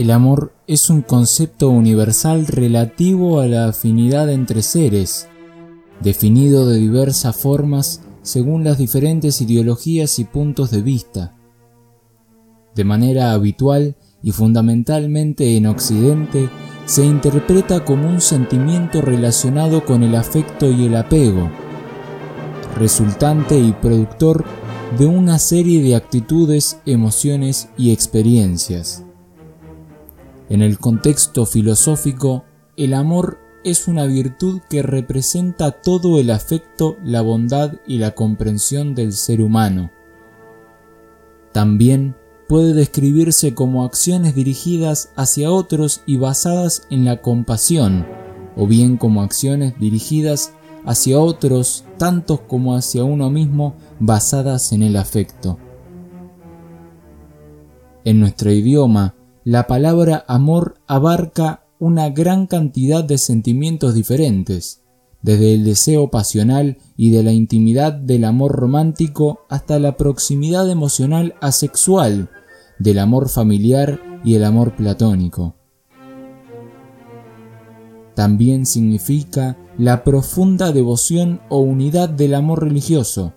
El amor es un concepto universal relativo a la afinidad entre seres, definido de diversas formas según las diferentes ideologías y puntos de vista. De manera habitual y fundamentalmente en Occidente, se interpreta como un sentimiento relacionado con el afecto y el apego, resultante y productor de una serie de actitudes, emociones y experiencias. En el contexto filosófico, el amor es una virtud que representa todo el afecto, la bondad y la comprensión del ser humano. También puede describirse como acciones dirigidas hacia otros y basadas en la compasión, o bien como acciones dirigidas hacia otros tantos como hacia uno mismo basadas en el afecto. En nuestro idioma, la palabra amor abarca una gran cantidad de sentimientos diferentes, desde el deseo pasional y de la intimidad del amor romántico hasta la proximidad emocional asexual, del amor familiar y el amor platónico. También significa la profunda devoción o unidad del amor religioso.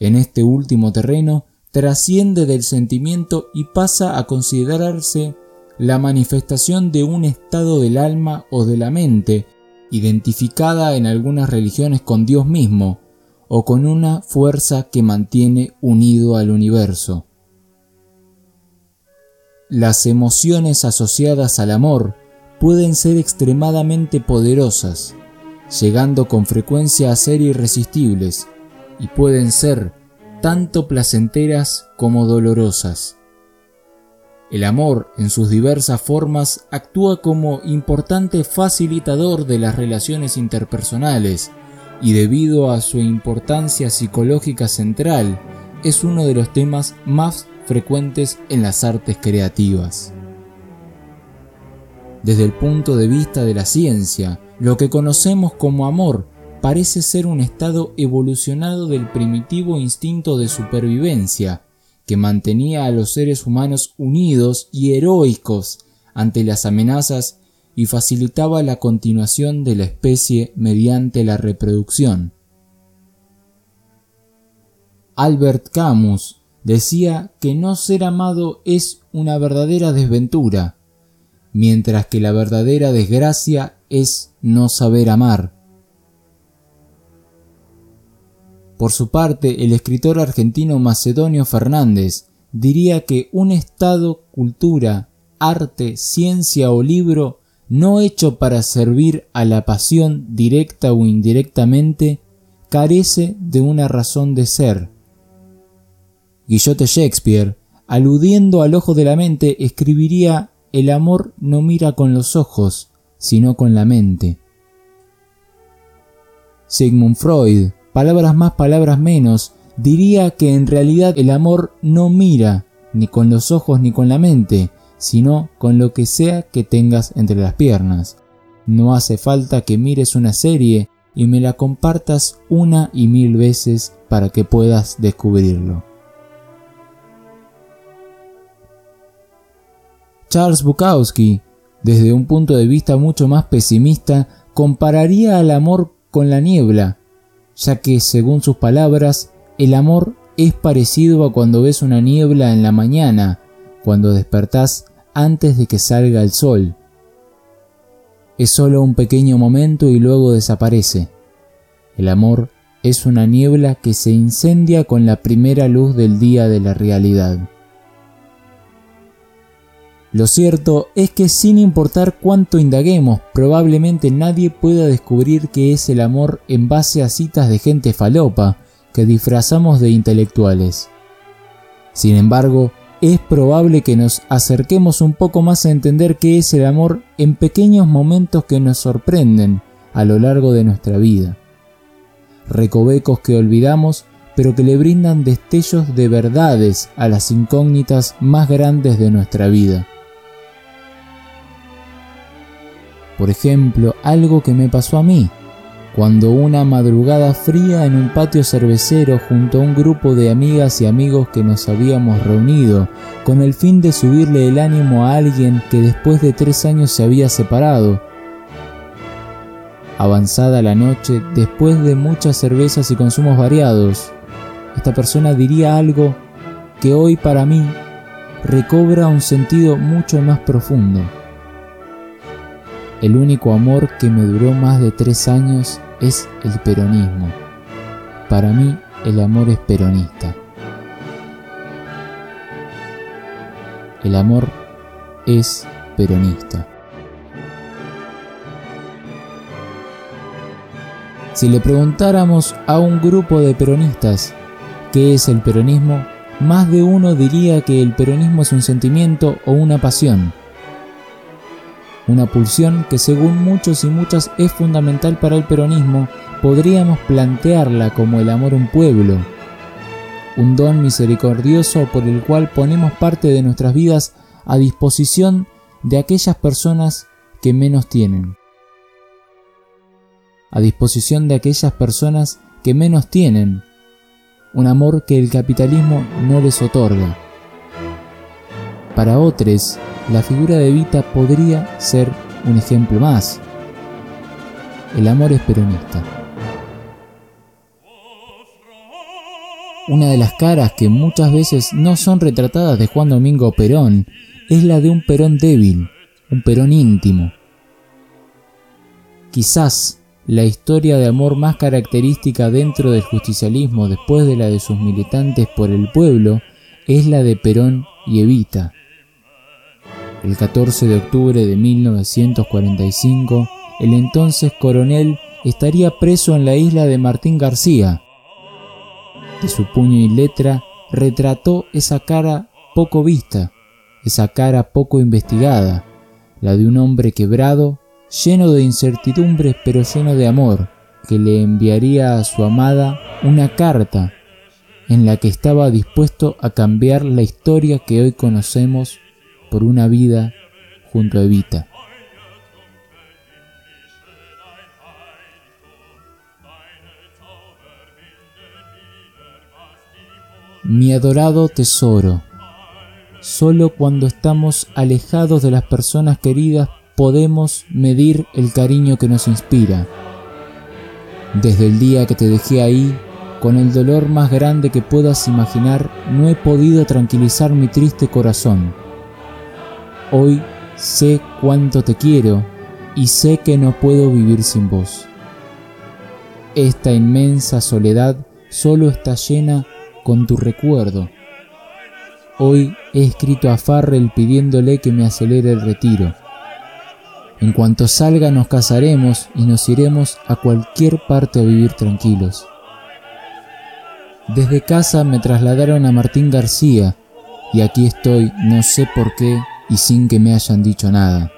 En este último terreno trasciende del sentimiento y pasa a considerarse la manifestación de un estado del alma o de la mente, identificada en algunas religiones con Dios mismo, o con una fuerza que mantiene unido al universo. Las emociones asociadas al amor pueden ser extremadamente poderosas, llegando con frecuencia a ser irresistibles, y pueden ser tanto placenteras como dolorosas. El amor, en sus diversas formas, actúa como importante facilitador de las relaciones interpersonales y debido a su importancia psicológica central, es uno de los temas más frecuentes en las artes creativas. Desde el punto de vista de la ciencia, lo que conocemos como amor parece ser un estado evolucionado del primitivo instinto de supervivencia que mantenía a los seres humanos unidos y heroicos ante las amenazas y facilitaba la continuación de la especie mediante la reproducción. Albert Camus decía que no ser amado es una verdadera desventura, mientras que la verdadera desgracia es no saber amar. Por su parte, el escritor argentino Macedonio Fernández diría que un Estado, cultura, arte, ciencia o libro no hecho para servir a la pasión directa o indirectamente, carece de una razón de ser. Guillote Shakespeare, aludiendo al ojo de la mente, escribiría El amor no mira con los ojos, sino con la mente. Sigmund Freud, palabras más, palabras menos, diría que en realidad el amor no mira ni con los ojos ni con la mente, sino con lo que sea que tengas entre las piernas. No hace falta que mires una serie y me la compartas una y mil veces para que puedas descubrirlo. Charles Bukowski, desde un punto de vista mucho más pesimista, compararía al amor con la niebla, ya que, según sus palabras, el amor es parecido a cuando ves una niebla en la mañana, cuando despertás antes de que salga el sol. Es solo un pequeño momento y luego desaparece. El amor es una niebla que se incendia con la primera luz del día de la realidad. Lo cierto es que sin importar cuánto indaguemos, probablemente nadie pueda descubrir qué es el amor en base a citas de gente falopa que disfrazamos de intelectuales. Sin embargo, es probable que nos acerquemos un poco más a entender qué es el amor en pequeños momentos que nos sorprenden a lo largo de nuestra vida. Recovecos que olvidamos, pero que le brindan destellos de verdades a las incógnitas más grandes de nuestra vida. Por ejemplo, algo que me pasó a mí, cuando una madrugada fría en un patio cervecero junto a un grupo de amigas y amigos que nos habíamos reunido con el fin de subirle el ánimo a alguien que después de tres años se había separado. Avanzada la noche, después de muchas cervezas y consumos variados, esta persona diría algo que hoy para mí recobra un sentido mucho más profundo. El único amor que me duró más de tres años es el peronismo. Para mí el amor es peronista. El amor es peronista. Si le preguntáramos a un grupo de peronistas qué es el peronismo, más de uno diría que el peronismo es un sentimiento o una pasión una pulsión que según muchos y muchas es fundamental para el peronismo, podríamos plantearla como el amor a un pueblo, un don misericordioso por el cual ponemos parte de nuestras vidas a disposición de aquellas personas que menos tienen, a disposición de aquellas personas que menos tienen, un amor que el capitalismo no les otorga. Para otros, la figura de Evita podría ser un ejemplo más. El amor es peronista. Una de las caras que muchas veces no son retratadas de Juan Domingo Perón es la de un Perón débil, un Perón íntimo. Quizás la historia de amor más característica dentro del justicialismo después de la de sus militantes por el pueblo es la de Perón y Evita. El 14 de octubre de 1945, el entonces coronel estaría preso en la isla de Martín García. De su puño y letra retrató esa cara poco vista, esa cara poco investigada, la de un hombre quebrado, lleno de incertidumbres pero lleno de amor, que le enviaría a su amada una carta en la que estaba dispuesto a cambiar la historia que hoy conocemos por una vida junto a Evita. Mi adorado tesoro, solo cuando estamos alejados de las personas queridas podemos medir el cariño que nos inspira. Desde el día que te dejé ahí, con el dolor más grande que puedas imaginar, no he podido tranquilizar mi triste corazón. Hoy sé cuánto te quiero y sé que no puedo vivir sin vos. Esta inmensa soledad solo está llena con tu recuerdo. Hoy he escrito a Farrell pidiéndole que me acelere el retiro. En cuanto salga nos casaremos y nos iremos a cualquier parte a vivir tranquilos. Desde casa me trasladaron a Martín García y aquí estoy, no sé por qué, y sin que me hayan dicho nada.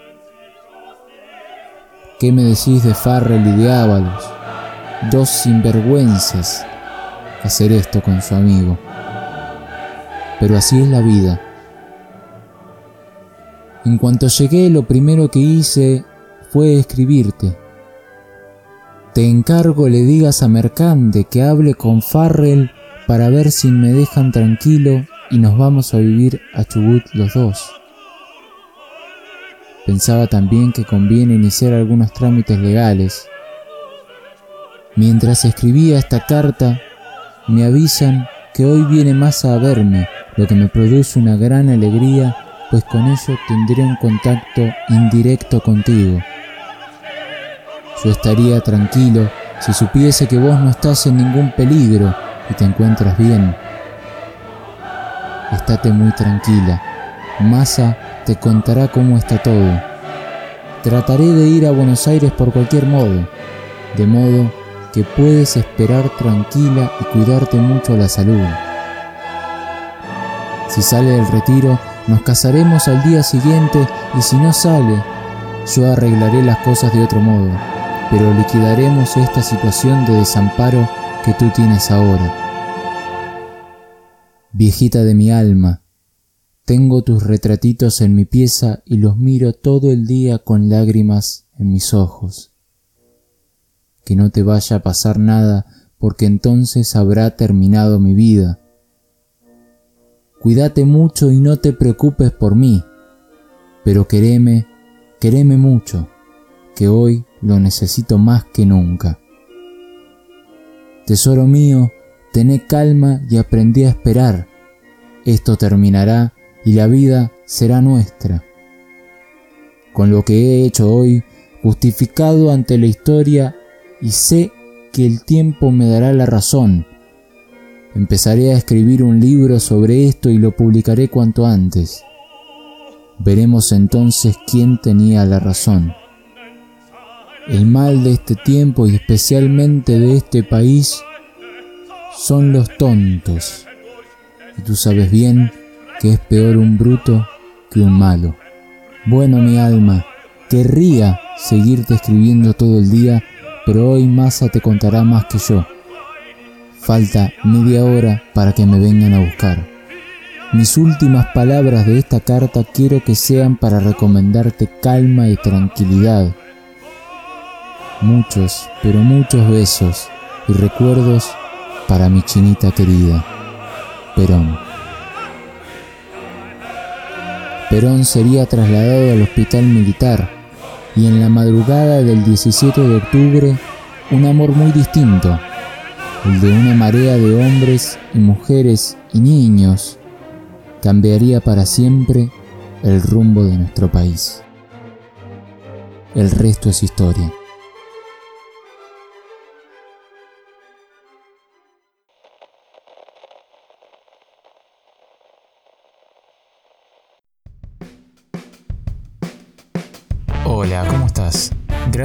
¿Qué me decís de Farrell y de Ábalos? Dos sinvergüenzas hacer esto con su amigo. Pero así es la vida. En cuanto llegué, lo primero que hice fue escribirte. Te encargo le digas a Mercante que hable con Farrell para ver si me dejan tranquilo y nos vamos a vivir a Chubut los dos. Pensaba también que conviene iniciar algunos trámites legales. Mientras escribía esta carta, me avisan que hoy viene Massa a verme, lo que me produce una gran alegría, pues con ello tendré un contacto indirecto contigo. Yo estaría tranquilo si supiese que vos no estás en ningún peligro y te encuentras bien. Estate muy tranquila. Massa te contará cómo está todo. Trataré de ir a Buenos Aires por cualquier modo, de modo que puedes esperar tranquila y cuidarte mucho la salud. Si sale del retiro, nos casaremos al día siguiente y si no sale, yo arreglaré las cosas de otro modo, pero liquidaremos esta situación de desamparo que tú tienes ahora. Viejita de mi alma, tengo tus retratitos en mi pieza y los miro todo el día con lágrimas en mis ojos. Que no te vaya a pasar nada porque entonces habrá terminado mi vida. Cuídate mucho y no te preocupes por mí, pero quereme, quereme mucho, que hoy lo necesito más que nunca. Tesoro mío, tené calma y aprendí a esperar. Esto terminará y la vida será nuestra. Con lo que he hecho hoy, justificado ante la historia, y sé que el tiempo me dará la razón. Empezaré a escribir un libro sobre esto y lo publicaré cuanto antes. Veremos entonces quién tenía la razón. El mal de este tiempo y especialmente de este país son los tontos. Y tú sabes bien que es peor un bruto que un malo. Bueno, mi alma, querría seguirte escribiendo todo el día, pero hoy Masa te contará más que yo. Falta media hora para que me vengan a buscar. Mis últimas palabras de esta carta quiero que sean para recomendarte calma y tranquilidad. Muchos, pero muchos besos y recuerdos para mi chinita querida. Perón. Perón sería trasladado al hospital militar y en la madrugada del 17 de octubre un amor muy distinto, el de una marea de hombres y mujeres y niños, cambiaría para siempre el rumbo de nuestro país. El resto es historia.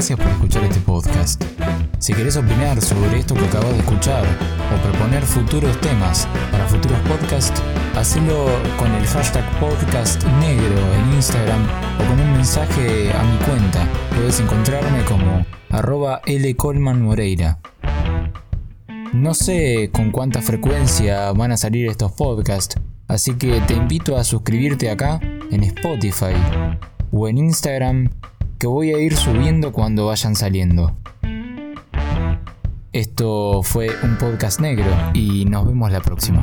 Gracias por escuchar este podcast. Si querés opinar sobre esto que acabas de escuchar o proponer futuros temas para futuros podcasts, hacelo con el hashtag podcast negro en Instagram o con un mensaje a mi cuenta. Puedes encontrarme como arroba Moreira. No sé con cuánta frecuencia van a salir estos podcasts, así que te invito a suscribirte acá en Spotify o en Instagram que voy a ir subiendo cuando vayan saliendo. Esto fue un podcast negro y nos vemos la próxima.